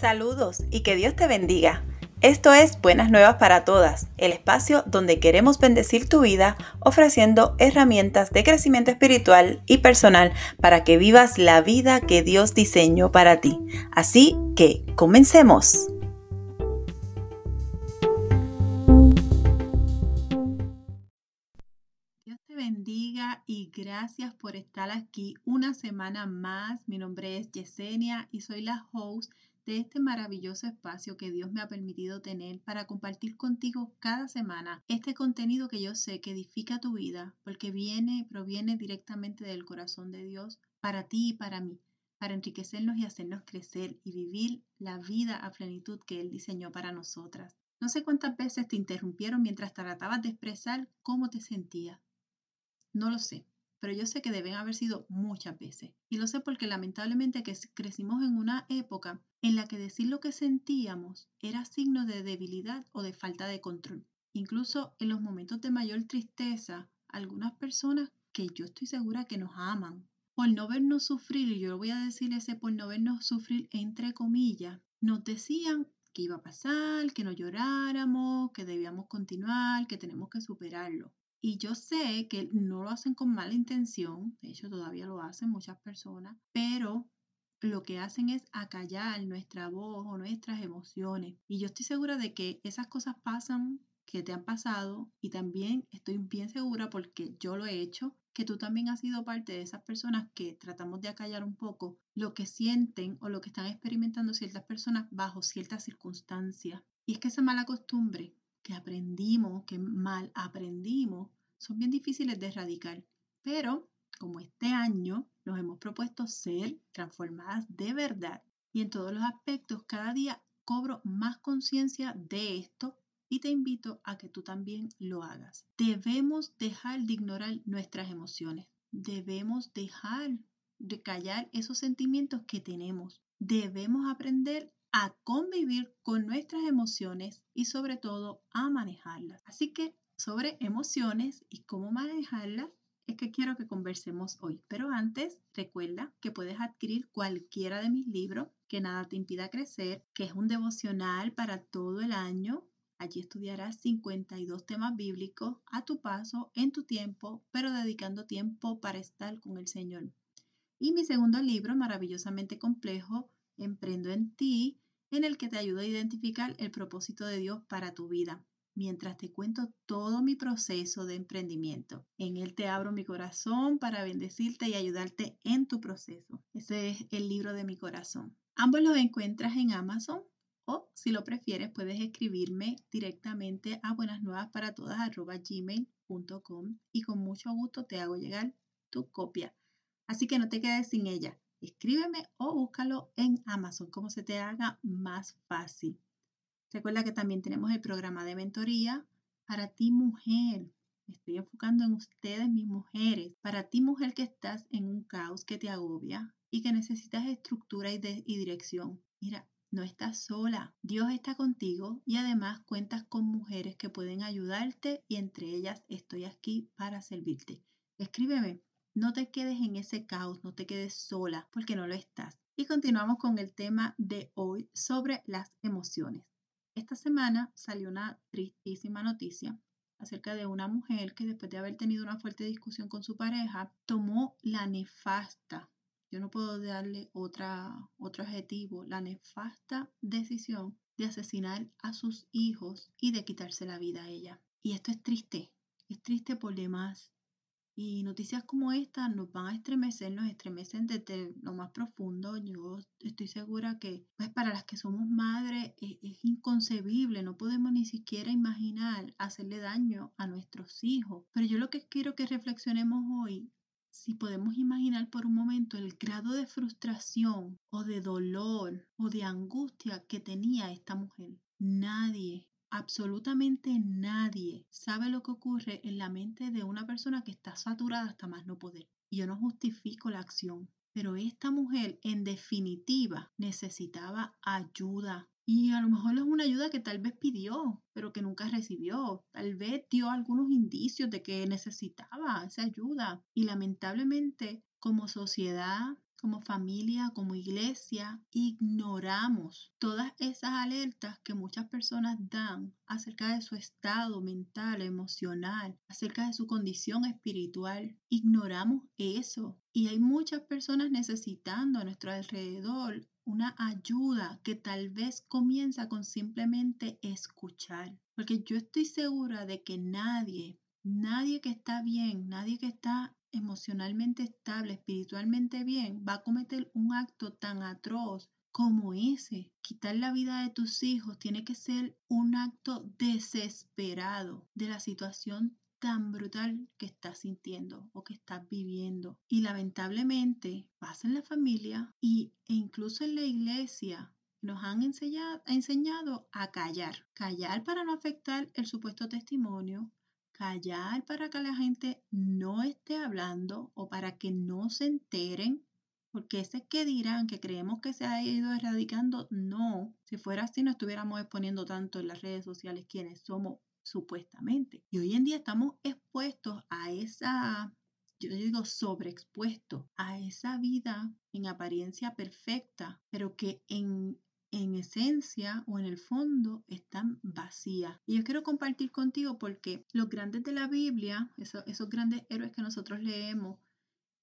Saludos y que Dios te bendiga. Esto es Buenas Nuevas para Todas, el espacio donde queremos bendecir tu vida ofreciendo herramientas de crecimiento espiritual y personal para que vivas la vida que Dios diseñó para ti. Así que, comencemos. Dios te bendiga y gracias por estar aquí una semana más. Mi nombre es Yesenia y soy la host de este maravilloso espacio que Dios me ha permitido tener para compartir contigo cada semana este contenido que yo sé que edifica tu vida porque viene y proviene directamente del corazón de Dios para ti y para mí, para enriquecernos y hacernos crecer y vivir la vida a plenitud que Él diseñó para nosotras. No sé cuántas veces te interrumpieron mientras tratabas de expresar cómo te sentías. No lo sé pero yo sé que deben haber sido muchas veces. Y lo sé porque lamentablemente que crecimos en una época en la que decir lo que sentíamos era signo de debilidad o de falta de control. Incluso en los momentos de mayor tristeza, algunas personas que yo estoy segura que nos aman, por no vernos sufrir, y yo voy a decir ese por no vernos sufrir entre comillas, nos decían que iba a pasar, que no lloráramos, que debíamos continuar, que tenemos que superarlo. Y yo sé que no lo hacen con mala intención, de hecho todavía lo hacen muchas personas, pero lo que hacen es acallar nuestra voz o nuestras emociones. Y yo estoy segura de que esas cosas pasan, que te han pasado, y también estoy bien segura porque yo lo he hecho, que tú también has sido parte de esas personas que tratamos de acallar un poco lo que sienten o lo que están experimentando ciertas personas bajo ciertas circunstancias. Y es que esa mala costumbre que aprendimos, que mal aprendimos, son bien difíciles de erradicar. Pero como este año nos hemos propuesto ser transformadas de verdad y en todos los aspectos, cada día cobro más conciencia de esto y te invito a que tú también lo hagas. Debemos dejar de ignorar nuestras emociones. Debemos dejar de callar esos sentimientos que tenemos. Debemos aprender a convivir con nuestras emociones y sobre todo a manejarlas. Así que sobre emociones y cómo manejarlas es que quiero que conversemos hoy. Pero antes, recuerda que puedes adquirir cualquiera de mis libros, Que nada te impida crecer, que es un devocional para todo el año. Allí estudiarás 52 temas bíblicos a tu paso, en tu tiempo, pero dedicando tiempo para estar con el Señor. Y mi segundo libro, maravillosamente complejo, Emprendo en ti, en el que te ayudo a identificar el propósito de Dios para tu vida, mientras te cuento todo mi proceso de emprendimiento. En él te abro mi corazón para bendecirte y ayudarte en tu proceso. Ese es el libro de mi corazón. Ambos los encuentras en Amazon o si lo prefieres puedes escribirme directamente a buenasnuevasparatodas.gmail.com y con mucho gusto te hago llegar tu copia. Así que no te quedes sin ella escríbeme o búscalo en Amazon, como se te haga más fácil. Recuerda que también tenemos el programa de mentoría para ti mujer. estoy enfocando en ustedes, mis mujeres. Para ti mujer que estás en un caos que te agobia y que necesitas estructura y, dirección. Mira, no estás sola. Dios está contigo y además cuentas con mujeres que pueden ayudarte y entre ellas estoy aquí para servirte. Escríbeme no te quedes en ese caos, no te quedes sola porque no lo estás. Y continuamos con el tema de hoy sobre las emociones. Esta semana salió una tristísima noticia acerca de una mujer que después de haber tenido una fuerte discusión con su pareja, tomó la nefasta, yo no puedo darle otra, otro adjetivo, la nefasta decisión de asesinar a sus hijos y de quitarse la vida a ella. Y esto es triste, es triste por demás, y noticias como esta nos van a estremecer, nos estremecen desde lo más profundo. Yo estoy segura que pues para las que somos madres es, es, inconcebible, no podemos ni siquiera imaginar hacerle daño a nuestros hijos. Pero yo lo que quiero que reflexionemos hoy, si podemos imaginar por un momento el grado de frustración o de dolor o de angustia que tenía esta mujer. Nadie Absolutamente nadie sabe lo que ocurre en la mente de una persona que está saturada hasta más no poder. Y yo no justifico la acción, pero esta mujer en definitiva necesitaba ayuda. Y a lo mejor es una ayuda que tal vez pidió, pero que nunca recibió. Tal vez dio algunos indicios de que necesitaba esa ayuda. Y lamentablemente, como sociedad, como familia, como iglesia, ignoramos todas esas alertas que muchas personas dan acerca de su estado mental, emocional, acerca de su condición espiritual. Ignoramos eso. Y hay muchas personas necesitando a nuestro alrededor una ayuda que tal vez comienza con simplemente escuchar. Porque yo estoy segura de que nadie, nadie que está bien, nadie que está emocionalmente estable, espiritualmente bien, va a cometer un acto tan atroz como ese. Quitar la vida de tus hijos tiene que ser un acto desesperado de la situación tan brutal que estás sintiendo o que estás viviendo. Y lamentablemente pasa en la familia y, e incluso en la iglesia. Nos han enseñado, enseñado a callar, callar para no afectar el supuesto testimonio, callar para que la gente no esté hablando o para que no se enteren, porque ese que dirán que creemos que se ha ido erradicando, no, si fuera así no estuviéramos exponiendo tanto en las redes sociales quienes somos supuestamente. Y hoy en día estamos expuestos a esa, yo digo sobreexpuestos, a esa vida en apariencia perfecta, pero que en en esencia o en el fondo están vacías. Y yo quiero compartir contigo porque los grandes de la Biblia, esos, esos grandes héroes que nosotros leemos,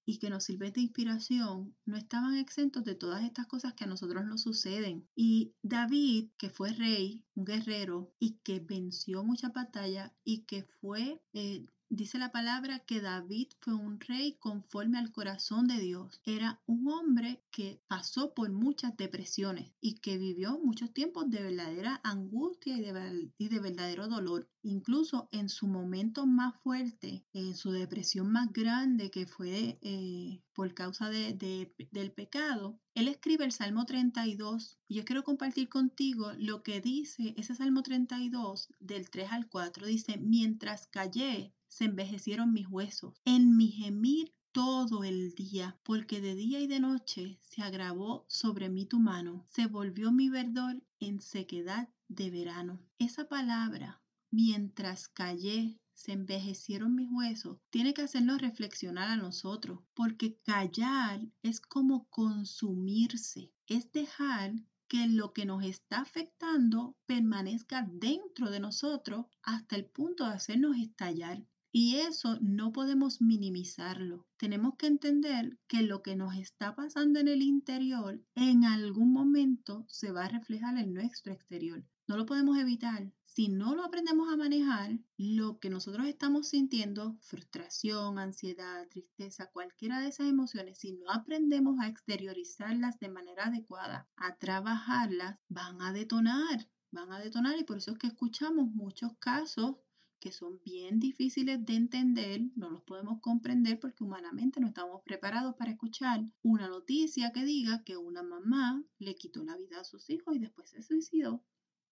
y que nos sirven de inspiración, no estaban exentos de todas estas cosas que a nosotros nos suceden. Y David, que fue rey, un guerrero, y que venció mucha batalla y que fue eh, Dice la palabra que David fue un rey conforme al corazón de Dios. Era un hombre que pasó por muchas depresiones y que vivió muchos tiempos de verdadera angustia y de, verdadero dolor. Incluso en su momento más fuerte, en su depresión más grande que fue eh, por causa de, del pecado, él escribe el Salmo 32 y yo quiero compartir contigo lo que dice ese Salmo 32 del 3 al 4. Dice, mientras callé, se envejecieron mis huesos. En mi gemir todo el día, porque de día y de noche se agravó sobre mí tu mano, se volvió mi verdor en sequedad de verano. Esa palabra, mientras callé, se envejecieron mis huesos, tiene que hacernos reflexionar a nosotros, porque callar es como consumirse, es dejar que lo que nos está afectando permanezca dentro de nosotros hasta el punto de hacernos estallar. Y eso no podemos minimizarlo. Tenemos que entender que lo que nos está pasando en el interior en algún momento se va a reflejar en nuestro exterior. No lo podemos evitar. Si no lo aprendemos a manejar, lo que nosotros estamos sintiendo, frustración, ansiedad, tristeza, cualquiera de esas emociones, si no aprendemos a exteriorizarlas de manera adecuada, a trabajarlas, van a detonar, van a detonar y por eso es que escuchamos muchos casos que son bien difíciles de entender, no los podemos comprender porque humanamente no estamos preparados para escuchar una noticia que diga que una mamá le quitó la vida a sus hijos y después se suicidó.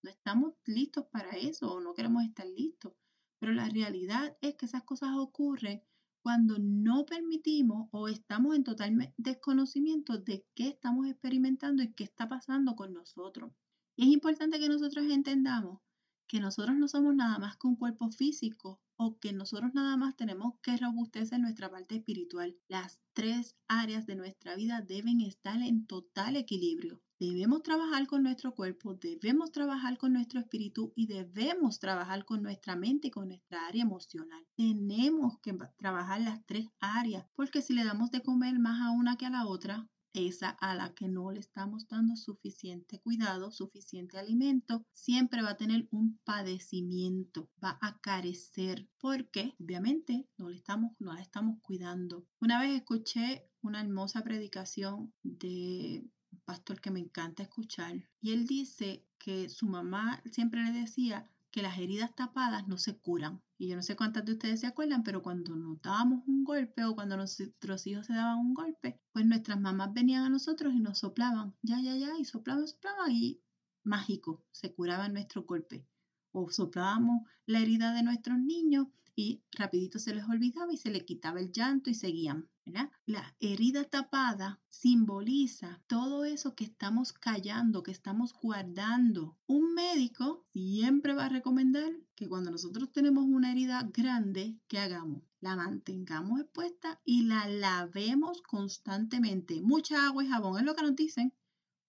No estamos listos para eso o no queremos estar listos. Pero la realidad es que esas cosas ocurren cuando no permitimos o estamos en total desconocimiento de qué estamos experimentando y qué está pasando con nosotros. Y es importante que nosotros entendamos que nosotros no somos nada más que un cuerpo físico o que nosotros nada más tenemos que robustecer nuestra parte espiritual. Las tres áreas de nuestra vida deben estar en total equilibrio. Debemos trabajar con nuestro cuerpo, debemos trabajar con nuestro espíritu y debemos trabajar con nuestra mente y con nuestra área emocional. Tenemos que trabajar las tres áreas porque si le damos de comer más a una que a la otra, esa a la que no le estamos dando suficiente cuidado, suficiente alimento, siempre va a tener un padecimiento, va a carecer porque obviamente no le estamos no la estamos cuidando. Una vez escuché una hermosa predicación de un pastor que me encanta escuchar y él dice que su mamá siempre le decía que las heridas tapadas no se curan. Y yo no sé cuántas de ustedes se acuerdan, pero cuando notábamos un golpe o cuando nuestros hijos se daban un golpe, pues nuestras mamás venían a nosotros y nos soplaban, ya, ya, ya, y soplaban, soplaban y mágico, se curaba nuestro golpe. O soplábamos la herida de nuestros niños y rapidito se les olvidaba y se les quitaba el llanto y seguían. La herida tapada simboliza todo eso que estamos callando, que estamos guardando. Un médico siempre va a recomendar que cuando nosotros tenemos una herida grande, ¿qué hagamos? la mantengamos expuesta y la lavemos constantemente. Mucha agua y jabón es lo que nos dicen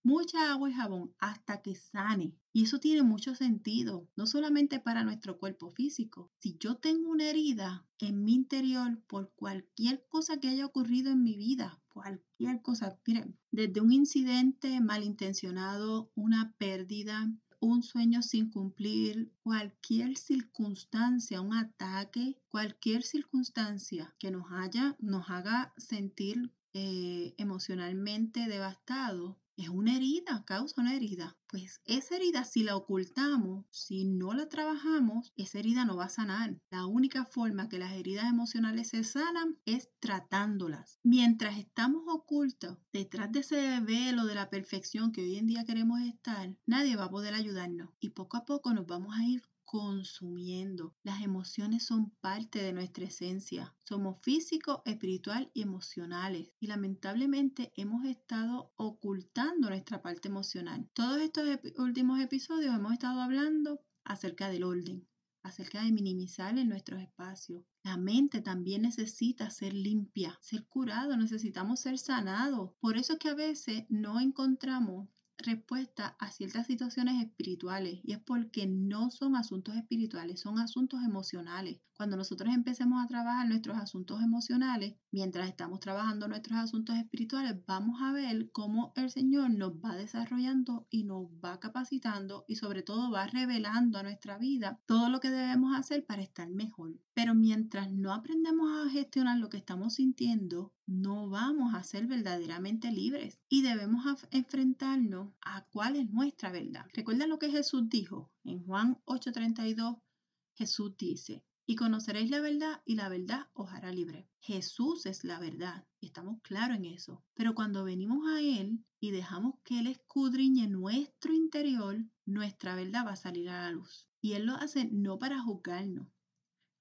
mucha agua y jabón hasta que sane. Y eso tiene mucho sentido, no solamente para nuestro cuerpo físico. Si yo tengo una herida en mi interior por cualquier cosa que haya ocurrido en mi vida, cualquier cosa, miren, desde un incidente malintencionado, una pérdida, un sueño sin cumplir, cualquier circunstancia, un ataque, cualquier circunstancia que nos haya, nos haga sentir eh, emocionalmente devastado, es una herida, causa una herida. Pues esa herida, si la ocultamos, si no la trabajamos, esa herida no va a sanar. La única forma que las heridas emocionales se sanan es tratándolas. Mientras estamos ocultos detrás de ese velo de la perfección que hoy en día queremos estar, nadie va a poder ayudarnos. Y poco a poco nos vamos a ir consumiendo. Las emociones son parte de nuestra esencia. Somos físico, espiritual y emocionales. Y lamentablemente hemos estado ocultando nuestra parte emocional. Todos estos últimos episodios hemos estado hablando acerca del orden, acerca de minimizar en nuestros espacios. La mente también necesita ser limpia, ser curado, necesitamos ser sanados. Por eso es que a veces no encontramos respuesta a ciertas situaciones espirituales y es porque no son asuntos espirituales, son asuntos emocionales. Cuando nosotros empecemos a trabajar nuestros asuntos emocionales, mientras estamos trabajando nuestros asuntos espirituales, vamos a ver cómo el Señor nos va desarrollando y nos va capacitando y sobre todo va revelando a nuestra vida todo lo que debemos hacer para estar mejor. Pero mientras no aprendemos a gestionar lo que estamos sintiendo, no vamos a ser verdaderamente libres y debemos enfrentarnos a cuál es nuestra verdad. ¿Recuerdan lo que Jesús dijo? En Juan 8:32, Jesús dice, y conoceréis la verdad y la verdad os hará libre. Jesús es la verdad, estamos claros en eso. Pero cuando venimos a Él y dejamos que Él escudriñe nuestro interior, nuestra verdad va a salir a la luz. Y Él lo hace no para juzgarnos,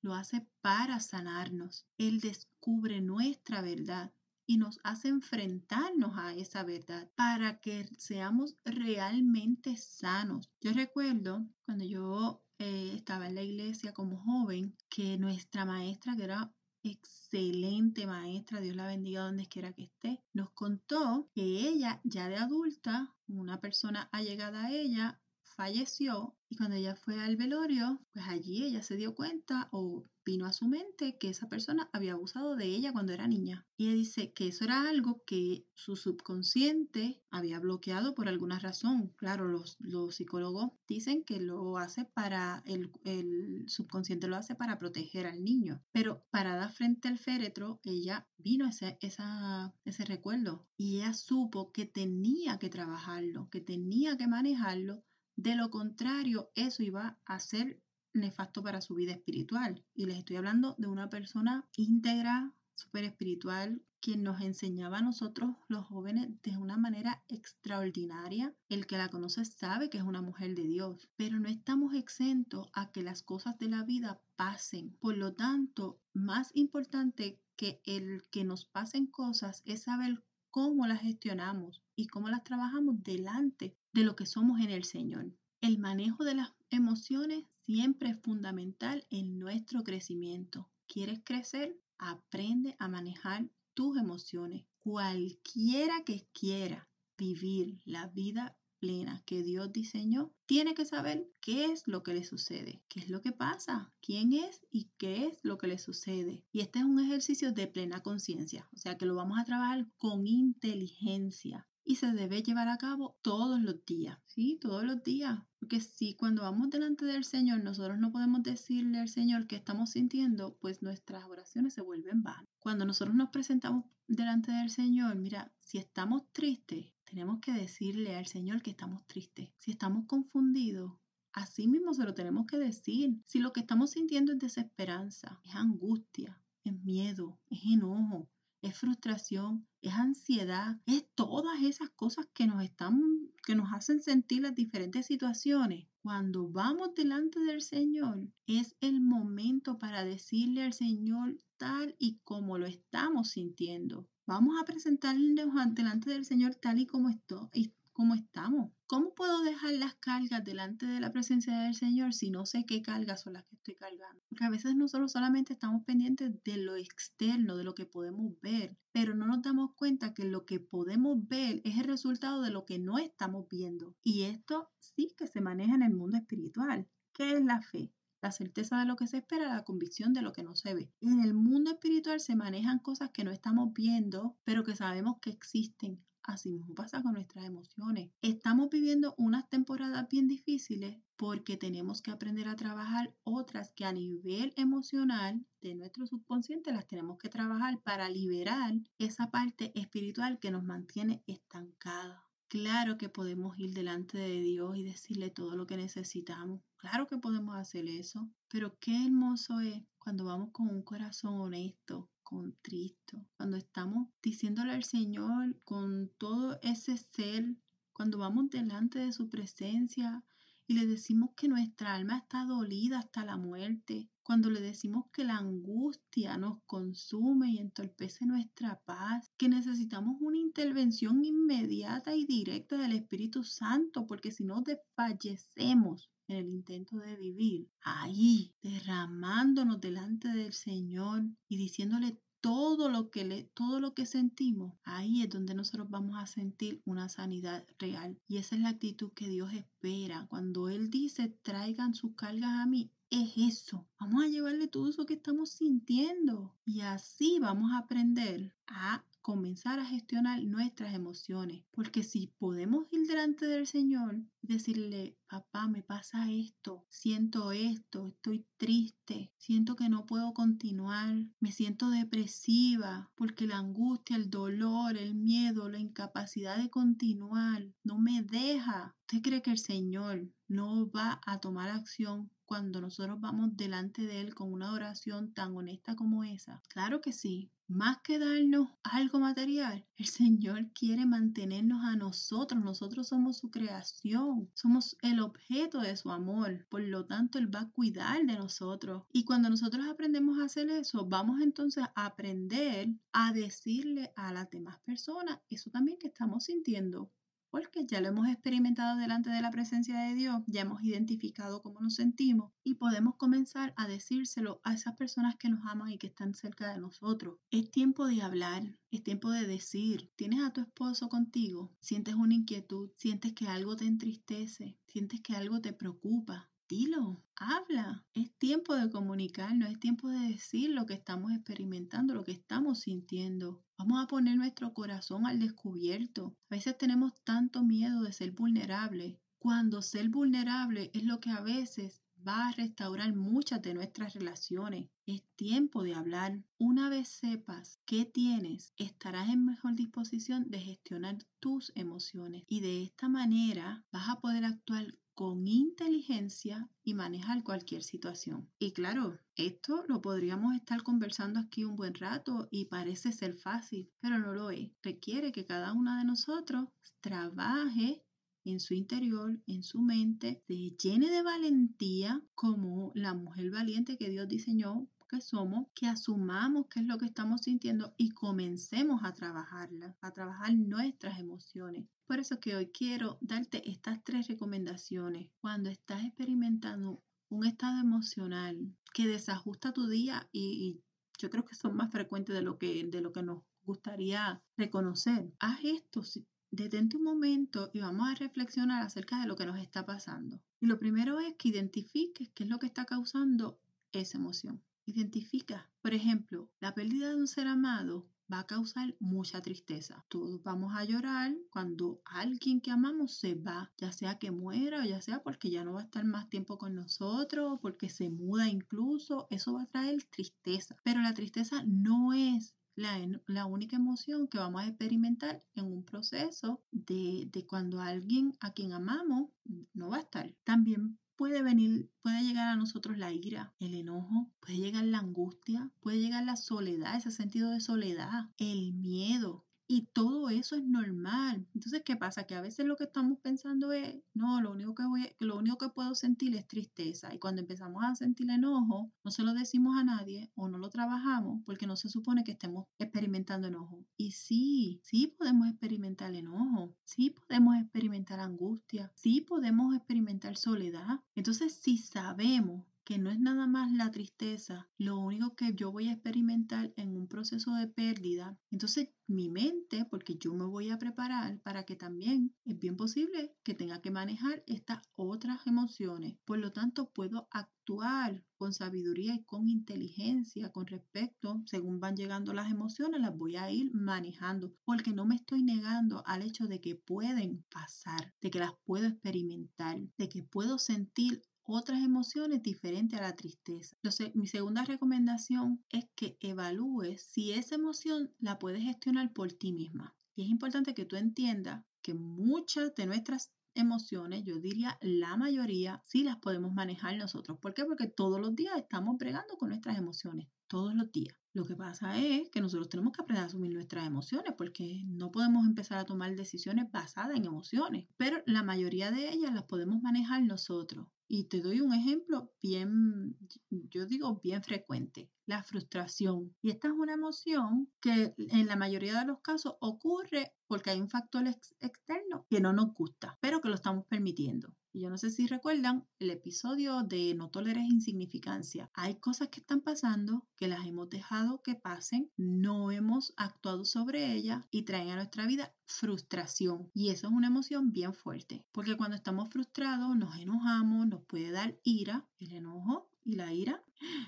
lo hace para sanarnos. Él descubre nuestra verdad y nos hace enfrentarnos a esa verdad para que seamos realmente sanos. Yo recuerdo cuando yo eh, estaba en la iglesia como joven que nuestra maestra, que era excelente maestra, Dios la bendiga donde quiera que esté, nos contó que ella ya de adulta, una persona allegada a ella, falleció y cuando ella fue al velorio, pues allí ella se dio cuenta o vino a su mente que esa persona había abusado de ella cuando era niña. Y ella dice que eso era algo que su subconsciente había bloqueado por alguna razón. Claro, los, los psicólogos dicen que lo hace para, el, el, subconsciente lo hace para proteger al niño. Pero parada frente al féretro, ella vino ese, esa, ese recuerdo y ella supo que tenía que trabajarlo, que tenía que manejarlo de lo contrario, eso iba a ser nefasto para su vida espiritual. Y les estoy hablando de una persona íntegra, súper espiritual, quien nos enseñaba a nosotros, los jóvenes, de una manera extraordinaria. El que la conoce sabe que es una mujer de Dios, pero no estamos exentos a que las cosas de la vida pasen. Por lo tanto, más importante que el que nos pasen cosas es saber cómo las gestionamos y cómo las trabajamos delante de lo que somos en el Señor. El manejo de las emociones siempre es fundamental en nuestro crecimiento. ¿Quieres crecer? Aprende a manejar tus emociones. Cualquiera que quiera vivir la vida plena que Dios diseñó, tiene que saber qué es lo que le sucede, qué es lo que pasa, quién es y qué es lo que le sucede. Y este es un ejercicio de plena conciencia, o sea que lo vamos a trabajar con inteligencia y se debe llevar a cabo todos los días, ¿sí? Todos los días. Porque si cuando vamos delante del Señor nosotros no podemos decirle al Señor qué estamos sintiendo, pues nuestras oraciones se vuelven vanas. Cuando nosotros nos presentamos delante del Señor, mira, si estamos tristes, tenemos que decirle al Señor que estamos tristes. Si estamos confundidos, así mismo se lo tenemos que decir. Si lo que estamos sintiendo es desesperanza, es angustia, es miedo, es enojo, es frustración, es ansiedad, es todas esas cosas que nos están, que nos hacen sentir las diferentes situaciones. Cuando vamos delante del Señor, es el momento para decirle al Señor tal y como lo estamos sintiendo. Vamos a presentarnos delante del Señor tal y como, esto, cómo estamos. ¿Cómo puedo dejar las cargas delante de la presencia del Señor si no sé qué cargas son las que estoy cargando? Porque a veces nosotros solamente estamos pendientes de lo externo, de lo que podemos ver, pero no nos damos cuenta que lo que podemos ver es el resultado de lo que no estamos viendo. Y esto sí que se maneja en el mundo espiritual. ¿Qué es la fe? la certeza de lo que se espera, la convicción de lo que no se ve. En el mundo espiritual se manejan cosas que no estamos viendo, pero que sabemos que existen. Así mismo pasa con nuestras emociones. Estamos viviendo unas temporadas bien difíciles porque tenemos que aprender a trabajar otras que a nivel emocional de nuestro subconsciente las tenemos que trabajar para liberar esa parte espiritual que nos mantiene estancadas. Claro que podemos ir delante de Dios y decirle todo lo que necesitamos. Claro que podemos hacer eso. Pero qué hermoso es cuando vamos con un corazón honesto, contristo, cuando estamos diciéndole al Señor con todo ese ser, cuando vamos delante de su presencia y le decimos que nuestra alma está dolida hasta la muerte, cuando le decimos que la angustia nos consume y entorpece nuestra paz, que necesitamos una intervención inmediata y directa del Espíritu Santo, porque si no desfallecemos en el intento de vivir, ahí derramándonos delante del Señor y diciéndole todo lo que le, todo lo que sentimos, ahí es donde nosotros vamos a sentir una sanidad real. Y esa es la actitud que Dios espera. Cuando Él dice, traigan sus cargas a mí, es eso. Vamos a llevarle todo eso que estamos sintiendo. Y así vamos a aprender a comenzar a gestionar nuestras emociones. Porque si podemos ir delante del Señor y decirle, papá, me pasa esto, siento esto, estoy triste, siento que no puedo continuar, me siento depresiva, porque la angustia, el dolor, el miedo, la incapacidad de continuar no me deja. ¿Usted cree que el Señor no va a tomar acción cuando nosotros vamos delante de Él con una oración tan honesta como esa? Claro que sí. Más que darnos algo material, el Señor quiere mantenernos a nosotros. Nosotros somos su creación, somos el objeto de su amor. Por lo tanto, Él va a cuidar de nosotros. Y cuando nosotros aprendemos a hacer eso, vamos entonces a aprender a decirle a las demás personas eso también que estamos sintiendo porque ya lo hemos experimentado delante de la presencia de Dios, ya hemos identificado cómo nos sentimos y podemos comenzar a decírselo a esas personas que nos aman y que están cerca de nosotros. Es tiempo de hablar, es tiempo de decir, tienes a tu esposo contigo, sientes una inquietud, sientes que algo te entristece, sientes que algo te preocupa, dilo, habla. Es tiempo de comunicarnos, es tiempo de decir lo que estamos experimentando, lo que estamos sintiendo. Vamos a poner nuestro corazón al descubierto. A veces tenemos tanto miedo de ser vulnerable, cuando ser vulnerable es lo que a veces va a restaurar muchas de nuestras relaciones. Es tiempo de hablar. Una vez sepas qué tienes, estarás en mejor disposición de gestionar tus emociones y de esta manera vas a poder actuar con inteligencia y manejar cualquier situación. Y claro, esto lo podríamos estar conversando aquí un buen rato y parece ser fácil, pero no lo es. Requiere que cada uno de nosotros trabaje en su interior, en su mente, se llene de valentía como la mujer valiente que Dios diseñó que somos, que asumamos qué es lo que estamos sintiendo y comencemos a trabajarla, a trabajar nuestras emociones. Por eso que hoy quiero darte estas tres recomendaciones. Cuando estás experimentando un estado emocional que desajusta tu día y, yo creo que son más frecuentes de lo que, de lo que nos gustaría reconocer. Haz esto, detente un momento y vamos a reflexionar acerca de lo que nos está pasando. Y lo primero es que identifiques qué es lo que está causando esa emoción. Identifica, por ejemplo, la pérdida de un ser amado va a causar mucha tristeza. Todos vamos a llorar cuando alguien que amamos se va, ya sea que muera o ya sea porque ya no va a estar más tiempo con nosotros, porque se muda incluso, eso va a traer tristeza. Pero la tristeza no es la, única emoción que vamos a experimentar en un proceso de, de, cuando alguien a quien amamos no va a estar. También puede venir, puede llegar a nosotros la ira, el enojo, puede llegar la angustia, puede llegar la soledad, ese sentido de soledad, el miedo. Y todo eso es normal. Entonces, ¿qué pasa? Que a veces lo que estamos pensando es, no, lo único que voy, lo único que puedo sentir es tristeza. Y cuando empezamos a sentir enojo, no se lo decimos a nadie o no lo trabajamos porque no se supone que estemos experimentando enojo. Y sí, sí podemos experimentar enojo, sí podemos experimentar angustia, sí podemos experimentar soledad. Entonces, si sabemos que no es nada más la tristeza, lo único que yo voy a experimentar en un proceso de pérdida. Entonces mi mente, porque yo me voy a preparar para que también es bien posible que tenga que manejar estas otras emociones. Por lo tanto, puedo actuar con sabiduría y con inteligencia con respecto, según van llegando las emociones, las voy a ir manejando, porque no me estoy negando al hecho de que pueden pasar, de que las puedo experimentar, de que puedo sentir otras emociones diferentes a la tristeza. Entonces, mi segunda recomendación es que evalúes si esa emoción la puedes gestionar por ti misma. Y es importante que tú entiendas que muchas de nuestras emociones, yo diría la mayoría, sí las podemos manejar nosotros. ¿Por qué? Porque todos los días estamos bregando con nuestras emociones, todos los días. Lo que pasa es que nosotros tenemos que aprender a asumir nuestras emociones porque no podemos empezar a tomar decisiones basadas en emociones, pero la mayoría de ellas las podemos manejar nosotros. Y te doy un ejemplo bien, yo digo bien frecuente, la frustración. Y esta es una emoción que en la mayoría de los casos ocurre porque hay un factor externo que no nos gusta, pero que lo estamos permitiendo. Y yo no sé si recuerdan el episodio de No toleres insignificancia. Hay cosas que están pasando que las hemos dejado que pasen, no hemos actuado sobre ellas y traen a nuestra vida frustración. Y eso es una emoción bien fuerte, porque cuando estamos frustrados nos enojamos, nos puede dar ira, el enojo y la ira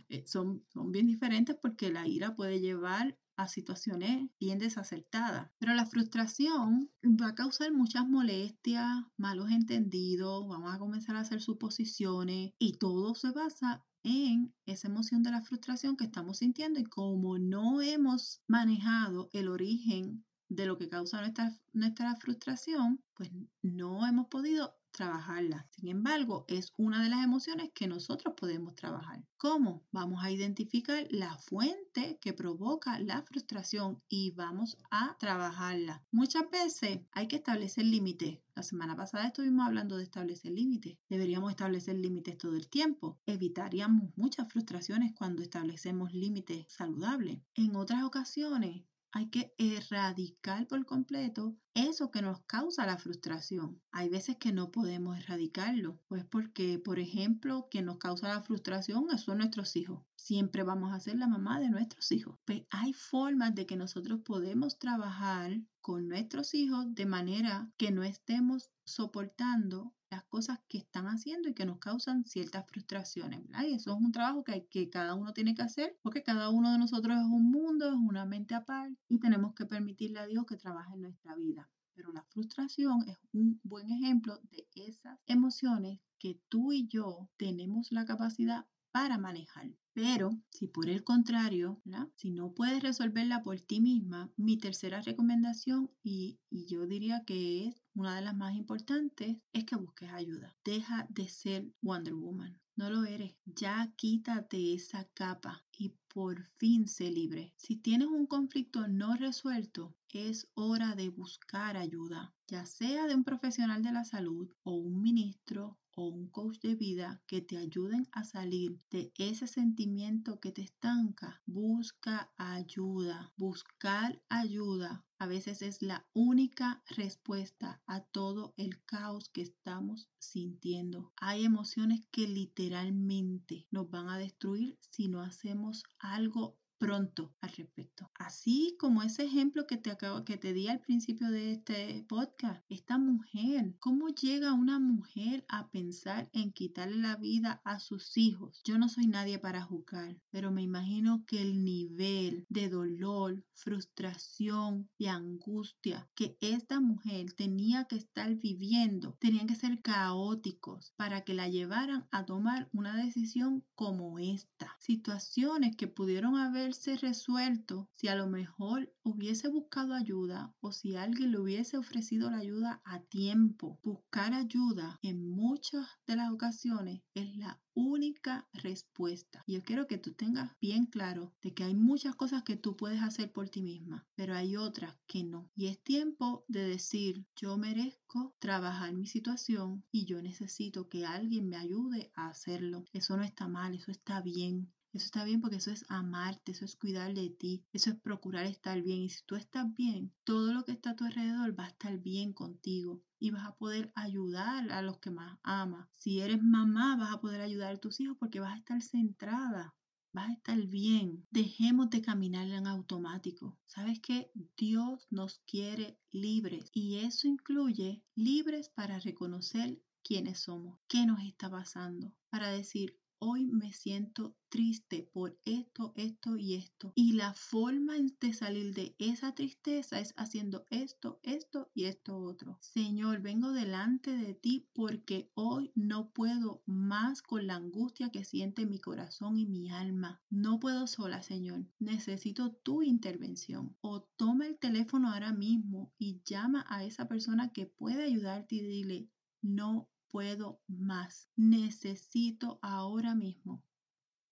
eh, son, son bien diferentes porque la ira puede llevar a situaciones bien desacertadas. Pero la frustración va a causar muchas molestias, malos entendidos, vamos a comenzar a hacer suposiciones y todo se basa en esa emoción de la frustración que estamos sintiendo y como no hemos manejado el origen de lo que causa nuestra, nuestra frustración, pues no hemos podido trabajarla. Sin embargo, es una de las emociones que nosotros podemos trabajar. ¿Cómo? Vamos a identificar la fuente que provoca la frustración y vamos a trabajarla. Muchas veces hay que establecer límites. La semana pasada estuvimos hablando de establecer límites. Deberíamos establecer límites todo el tiempo. Evitaríamos muchas frustraciones cuando establecemos límites saludables. En otras ocasiones hay que erradicar por completo eso que nos causa la frustración. Hay veces que no podemos erradicarlo, pues porque, por ejemplo, quien nos causa la frustración son nuestros hijos. Siempre vamos a ser la mamá de nuestros hijos. Pues hay formas de que nosotros podemos trabajar con nuestros hijos de manera que no estemos soportando las cosas que están haciendo y que nos causan ciertas frustraciones. Y eso es un trabajo que, que cada uno tiene que hacer porque cada uno de nosotros es un mundo, es una mente aparte y tenemos que permitirle a Dios que trabaje en nuestra vida. Pero la frustración es un buen ejemplo de esas emociones que tú y yo tenemos la capacidad para manejar. Pero si por el contrario, si no puedes resolverla por ti misma, mi tercera recomendación, y, y yo diría que es una de las más importantes, es que busques ayuda. Deja de ser Wonder Woman. No lo eres. Ya quítate esa capa y por fin sé libre. Si tienes un conflicto no resuelto, es hora de buscar ayuda, ya sea de un profesional de la salud o un ministro o un coach de vida que te ayuden a salir de ese sentimiento que te estanca, busca ayuda. Buscar ayuda a veces es la única respuesta a todo el caos que estamos sintiendo. Hay emociones que literalmente nos van a destruir si no hacemos algo pronto al respecto. Así como ese ejemplo que te acabo, que te di al principio de este podcast, esta mujer, ¿cómo llega una mujer a pensar en quitarle la vida a sus hijos? Yo no soy nadie para juzgar, pero me imagino que el nivel de dolor, frustración y angustia que esta mujer tenía que estar viviendo, tenían que ser caóticos para que la llevaran a tomar una decisión como esta. Situaciones que pudieron haber haberse resuelto si a lo mejor hubiese buscado ayuda o si alguien le hubiese ofrecido la ayuda a tiempo. Buscar ayuda en muchas de las ocasiones es la única respuesta. Yo quiero que tú tengas bien claro de que hay muchas cosas que tú puedes hacer por ti misma, pero hay otras que no. Y es tiempo de decir, yo merezco trabajar mi situación y yo necesito que alguien me ayude a hacerlo. Eso no está mal, eso está bien. Eso está bien porque eso es amarte, eso es cuidar de ti, eso es procurar estar bien. Y si tú estás bien, todo lo que está a tu alrededor va a estar bien contigo y vas a poder ayudar a los que más amas. Si eres mamá, vas a poder ayudar a tus hijos porque vas a estar centrada. Vas a estar bien. Dejemos de caminar en automático. ¿Sabes qué? Dios nos quiere libres y eso incluye libres para reconocer quiénes somos, qué nos está pasando, para decir, hoy me siento triste por esto, esto y esto. Y la forma de salir de esa tristeza es haciendo esto, esto y esto otro. Señor, vengo delante de ti porque hoy no puedo más con la angustia que siente mi corazón y mi alma. No puedo sola, Señor. Necesito tu intervención. O toma el teléfono ahora mismo y llama a esa persona que puede ayudarte y dile, no puedo más. Necesito ahora mismo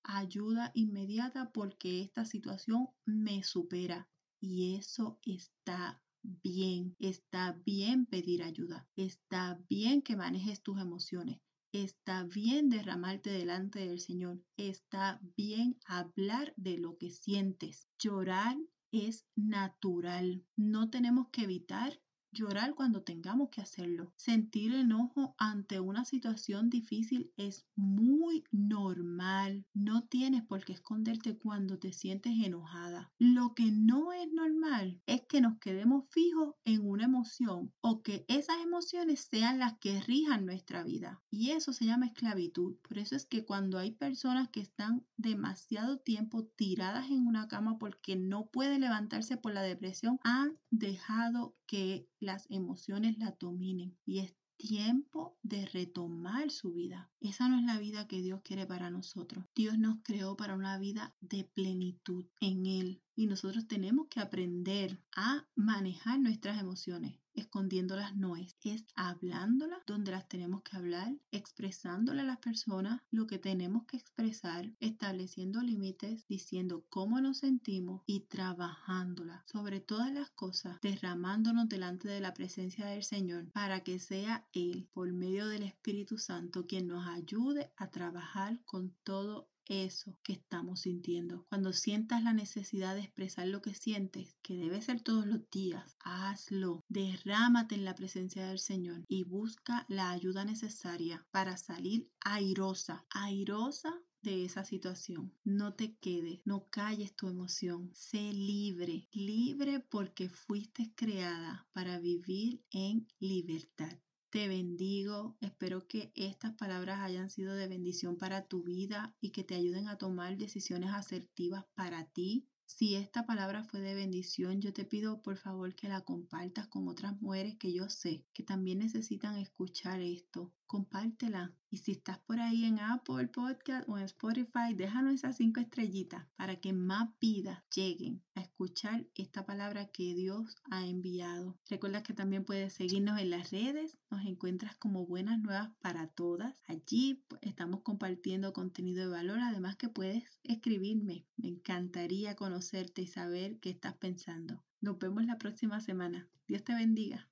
ayuda inmediata porque esta situación me supera. Y eso está bien. Está bien pedir ayuda. Está bien que manejes tus emociones. Está bien derramarte delante del Señor. Está bien hablar de lo que sientes. Llorar es natural. No tenemos que evitar Llorar cuando tengamos que hacerlo. Sentir enojo ante una situación difícil es muy normal. No tienes por qué esconderte cuando te sientes enojada. Lo que no es normal es que nos quedemos fijos en una emoción o que esas emociones sean las que rijan nuestra vida. Y eso se llama esclavitud. Por eso es que cuando hay personas que están demasiado tiempo tiradas en una cama porque no pueden levantarse por la depresión, han dejado que las emociones la dominen y es tiempo de retomar su vida. Esa no es la vida que Dios quiere para nosotros. Dios nos creó para una vida de plenitud en Él y nosotros tenemos que aprender a manejar nuestras emociones escondiéndolas no es, es hablándolas donde las tenemos que hablar, expresándole a las personas lo que tenemos que expresar, estableciendo límites, diciendo cómo nos sentimos y trabajándolas. Sobre todas las cosas, derramándonos delante de la presencia del Señor para que sea Él, por medio del Espíritu Santo, quien nos ayude a trabajar con todo eso que estamos sintiendo. Cuando sientas la necesidad de expresar lo que sientes, que debe ser todos los días, hazlo. Derrámate en la presencia del Señor y busca la ayuda necesaria para salir airosa, airosa de esa situación. No te quedes, no calles tu emoción. Sé libre, libre porque fuiste creada para vivir en libertad. Te bendigo, espero que estas palabras hayan sido de bendición para tu vida y que te ayuden a tomar decisiones asertivas para ti. Si esta palabra fue de bendición, yo te pido por favor que la compartas con otras mujeres que yo sé que también necesitan escuchar esto compártela. Y si estás por ahí en Apple Podcast o en Spotify, déjanos esas cinco estrellitas para que más vidas lleguen a escuchar esta palabra que Dios ha enviado. Recuerda que también puedes seguirnos en las redes, nos encuentras como Buenas Nuevas para Todas. Allí pues, estamos compartiendo contenido de valor, además que puedes escribirme. Me encantaría conocerte y saber qué estás pensando. Nos vemos la próxima semana. Dios te bendiga.